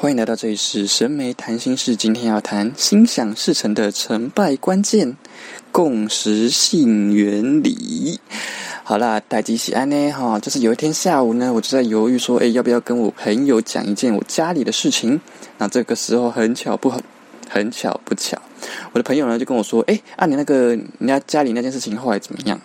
欢迎来到这里是神媒谈心事，今天要谈心想事成的成败关键——共识性原理。好啦，代吉喜安呢？哈，就是有一天下午呢，我就在犹豫说，哎，要不要跟我朋友讲一件我家里的事情？那这个时候很巧不很巧不巧，我的朋友呢就跟我说，哎，啊，你那个人家家里那件事情后来怎么样？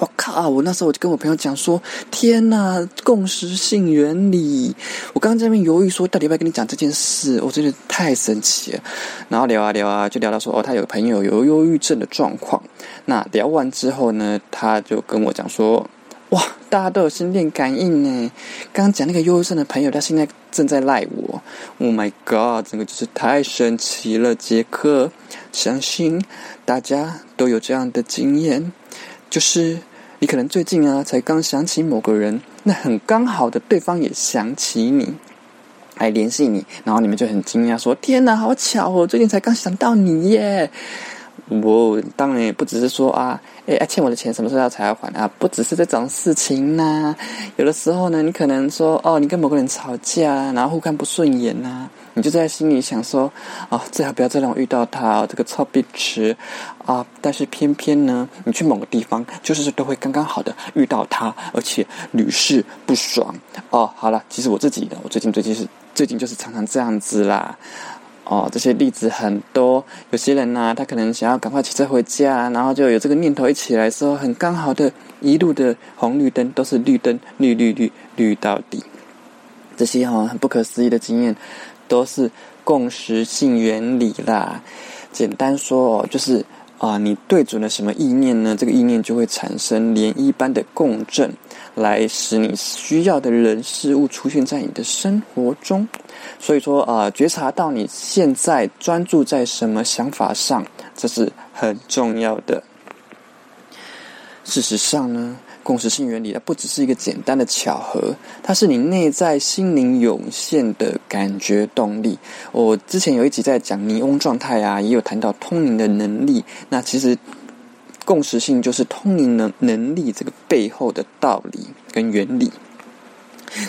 我靠！我那时候我就跟我朋友讲说：“天呐，共识性原理！”我刚刚在那边犹豫说，到底要不要跟你讲这件事？我真的太神奇了。然后聊啊聊啊，就聊到说：“哦，他有个朋友有忧郁症的状况。”那聊完之后呢，他就跟我讲说：“哇，大家都有心电感应呢！刚刚讲那个忧郁症的朋友，他现在正在赖我。Oh my god！整个就是太神奇了，杰克！相信大家都有这样的经验，就是。”你可能最近啊，才刚想起某个人，那很刚好的对方也想起你，来联系你，然后你们就很惊讶，说：“天哪，好巧哦，最近才刚想到你耶！”我当然也不只是说啊，哎，欠我的钱什么时候要才要还啊？不只是这种事情呐。有的时候呢，你可能说，哦，你跟某个人吵架，然后互看不顺眼呐。你就在心里想说：“哦，最好不要再让我遇到他，这个臭逼池啊！”但是偏偏呢，你去某个地方，就是都会刚刚好的遇到他，而且屡试不爽。哦，好了，其实我自己的，我最近最近是最近就是常常这样子啦。哦，这些例子很多。有些人呢，他可能想要赶快骑车回家，然后就有这个念头一起来说，很刚好的一路的红绿灯都是绿灯，绿绿绿绿到底。这些哈很不可思议的经验。都是共识性原理啦。简单说哦，就是啊，你对准了什么意念呢？这个意念就会产生涟漪般的共振，来使你需要的人事物出现在你的生活中。所以说啊，觉察到你现在专注在什么想法上，这是很重要的。事实上呢。共识性原理，它不只是一个简单的巧合，它是你内在心灵涌现的感觉动力。我之前有一集在讲尼翁状态啊，也有谈到通灵的能力。那其实共识性就是通灵能能力这个背后的道理跟原理。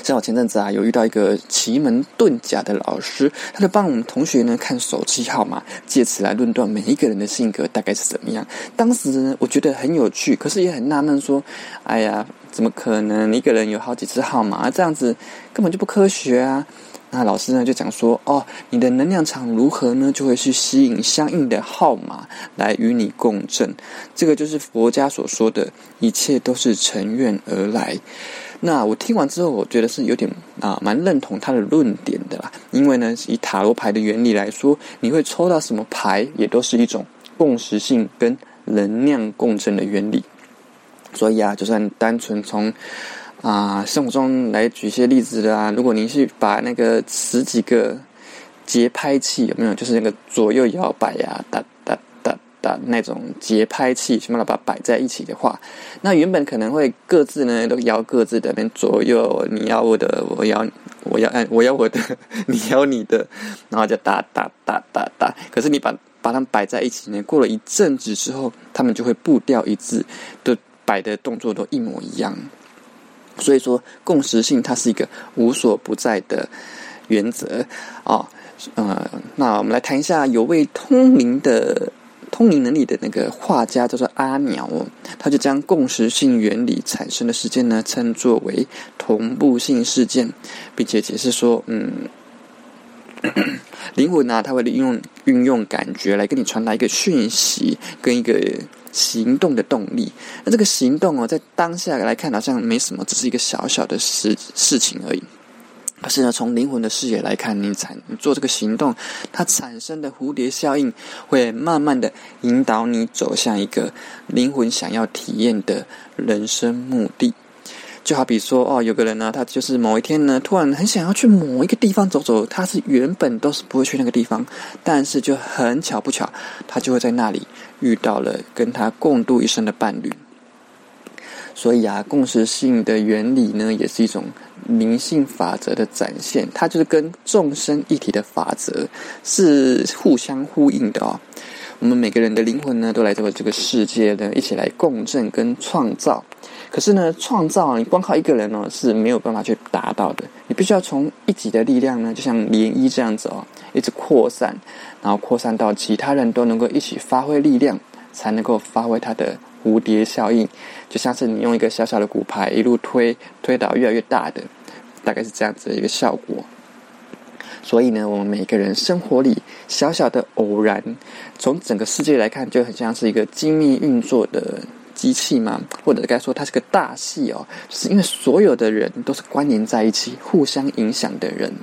像我前阵子啊，有遇到一个奇门遁甲的老师，他就帮我们同学呢看手机号码，借此来论断每一个人的性格大概是怎么样。当时呢，我觉得很有趣，可是也很纳闷，说：“哎呀，怎么可能一个人有好几只号码？这样子根本就不科学啊！”那老师呢就讲说：“哦，你的能量场如何呢？就会去吸引相应的号码来与你共振。这个就是佛家所说的一切都是成愿而来。”那我听完之后，我觉得是有点啊，蛮认同他的论点的啦。因为呢，以塔罗牌的原理来说，你会抽到什么牌，也都是一种共识性跟能量共振的原理。所以啊，就算单纯从啊生活中来举一些例子的啊，如果您是把那个十几个节拍器有没有，就是那个左右摇摆呀，的那种节拍器，全部把它摆在一起的话，那原本可能会各自呢都摇各自的，边左右你要我的，我要我要按我要我的，你要你的，然后就哒哒哒哒哒。可是你把把它们摆在一起呢，过了一阵子之后，他们就会步调一致，都摆的动作都一模一样。所以说，共识性它是一个无所不在的原则啊。呃，那我们来谈一下有位通灵的。通灵能力的那个画家叫做阿鸟哦，他就将共识性原理产生的事件呢，称作为同步性事件，并且解释说，嗯，灵魂呢，它会利用运用感觉来跟你传达一个讯息跟一个行动的动力。那这个行动哦，在当下来看好像没什么，只是一个小小的事事情而已。可是呢，从灵魂的视野来看，你产你做这个行动，它产生的蝴蝶效应，会慢慢的引导你走向一个灵魂想要体验的人生目的。就好比说，哦，有个人呢，他就是某一天呢，突然很想要去某一个地方走走，他是原本都是不会去那个地方，但是就很巧不巧，他就会在那里遇到了跟他共度一生的伴侣。所以啊，共识性的原理呢，也是一种灵性法则的展现。它就是跟众生一体的法则是互相呼应的哦。我们每个人的灵魂呢，都来到了这个世界呢，一起来共振跟创造。可是呢，创造你光靠一个人呢是没有办法去达到的。你必须要从一己的力量呢，就像涟漪这样子哦，一直扩散，然后扩散到其他人都能够一起发挥力量，才能够发挥它的蝴蝶效应。就像是你用一个小小的骨牌一路推，推到越来越大的，大概是这样子的一个效果。所以呢，我们每个人生活里小小的偶然，从整个世界来看，就很像是一个精密运作的。机器嘛，或者该说它是个大戏哦，是因为所有的人都是关联在一起、互相影响的人。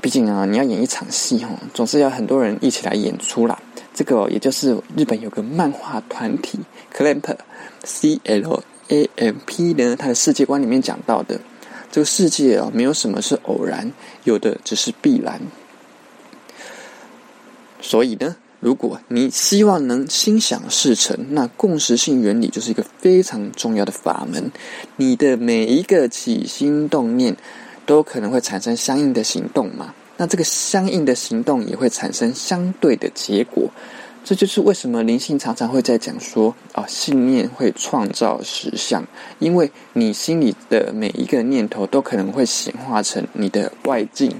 毕竟啊，你要演一场戏哦，总是要很多人一起来演出啦。这个也就是日本有个漫画团体 Clamp，C L A M P 呢，它的世界观里面讲到的，这个世界啊，没有什么是偶然，有的只是必然。所以呢。如果你希望能心想事成，那共识性原理就是一个非常重要的法门。你的每一个起心动念，都可能会产生相应的行动嘛？那这个相应的行动也会产生相对的结果。这就是为什么灵性常常会在讲说啊，信念会创造实相，因为你心里的每一个念头都可能会显化成你的外境。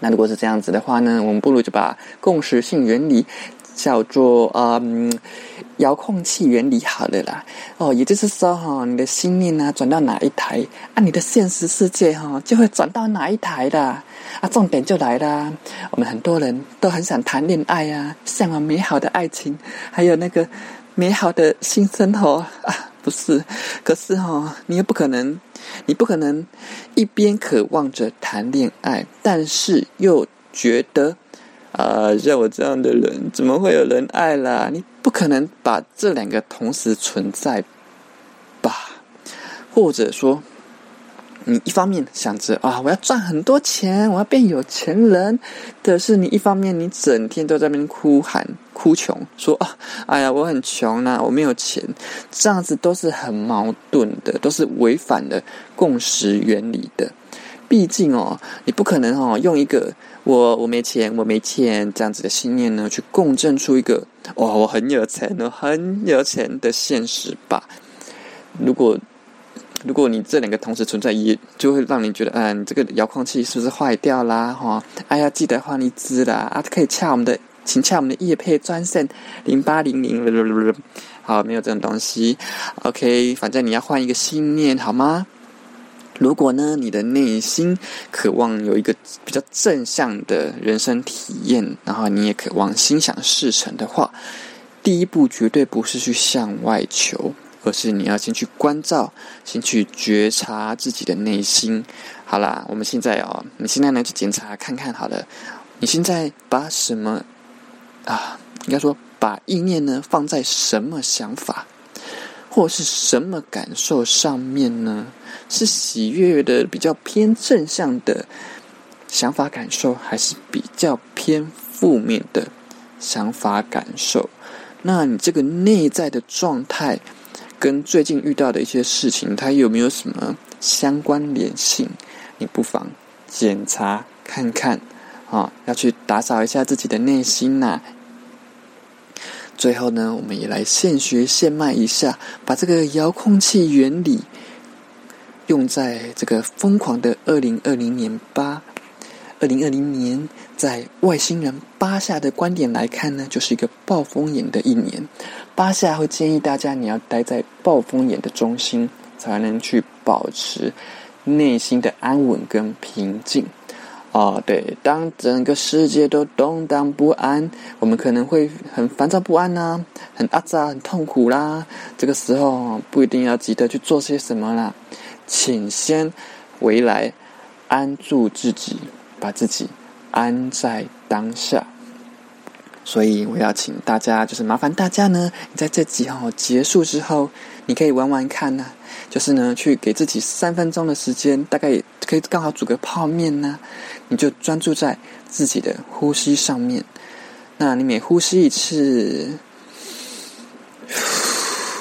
那如果是这样子的话呢，我们不如就把共识性原理叫做啊遥控器原理好了啦。哦，也就是说哈，你的心念呢转到哪一台，啊，你的现实世界哈就会转到哪一台的。啊，重点就来啦，我们很多人都很想谈恋爱啊，向往美好的爱情，还有那个美好的新生活啊，不是？可是哈，你又不可能。你不可能一边渴望着谈恋爱，但是又觉得啊，像我这样的人怎么会有人爱啦？你不可能把这两个同时存在吧？或者说？你一方面想着啊，我要赚很多钱，我要变有钱人，可是你一方面你整天都在那边哭喊哭穷，说啊，哎呀，我很穷呐，我没有钱，这样子都是很矛盾的，都是违反了共识原理的。毕竟哦，你不可能哦用一个我我没钱我没钱这样子的信念呢，去共振出一个哇我很有钱哦很有钱的现实吧？如果。如果你这两个同时存在，也就会让你觉得，嗯，这个遥控器是不是坏掉啦？哈，哎呀，记得换一支啦！啊，可以掐我们的，请掐我们的叶配专线零八零零，好，没有这种东西。OK，反正你要换一个信念，好吗？如果呢，你的内心渴望有一个比较正向的人生体验，然后你也渴望心想事成的话，第一步绝对不是去向外求。而是你要先去关照，先去觉察自己的内心。好啦，我们现在哦，你现在呢去检查看看好了。你现在把什么啊？应该说把意念呢放在什么想法，或是什么感受上面呢？是喜悦的比较偏正向的想法感受，还是比较偏负面的想法感受？那你这个内在的状态。跟最近遇到的一些事情，它有没有什么相关联性？你不妨检查看看啊，要去打扫一下自己的内心呐。最后呢，我们也来现学现卖一下，把这个遥控器原理用在这个疯狂的二零二零年吧。二零二零年，在外星人巴夏的观点来看呢，就是一个暴风眼的一年。巴夏会建议大家，你要待在暴风眼的中心，才能去保持内心的安稳跟平静。哦，对，当整个世界都动荡不安，我们可能会很烦躁不安呐，很阿扎，很痛苦啦。这个时候不一定要急着去做些什么啦，请先回来安住自己。把自己安在当下，所以我要请大家，就是麻烦大家呢，你在这集哈结束之后，你可以玩玩看呐，就是呢，去给自己三分钟的时间，大概可以刚好煮个泡面呐，你就专注在自己的呼吸上面，那你每呼吸一次，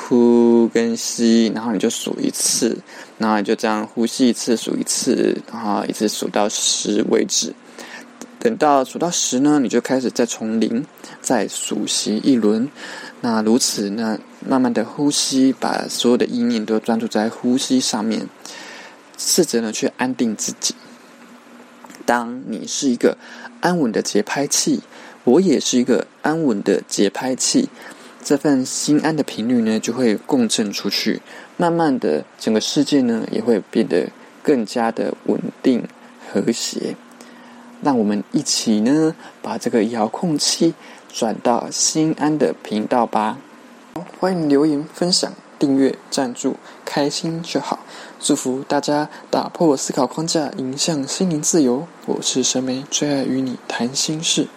呼跟吸，然后你就数一次。然后就这样呼吸一次，数一次，然后一直数到十为止。等到数到十呢，你就开始再从零再数息一轮。那如此呢，慢慢的呼吸，把所有的意念都专注在呼吸上面，试着呢去安定自己。当你是一个安稳的节拍器，我也是一个安稳的节拍器，这份心安的频率呢就会共振出去，慢慢的整个世界呢也会变得更加的稳定和谐。让我们一起呢把这个遥控器转到心安的频道吧。欢迎留言分享。订阅、赞助，开心就好。祝福大家打破思考框架，迎向心灵自由。我是神梅，最爱与你谈心事。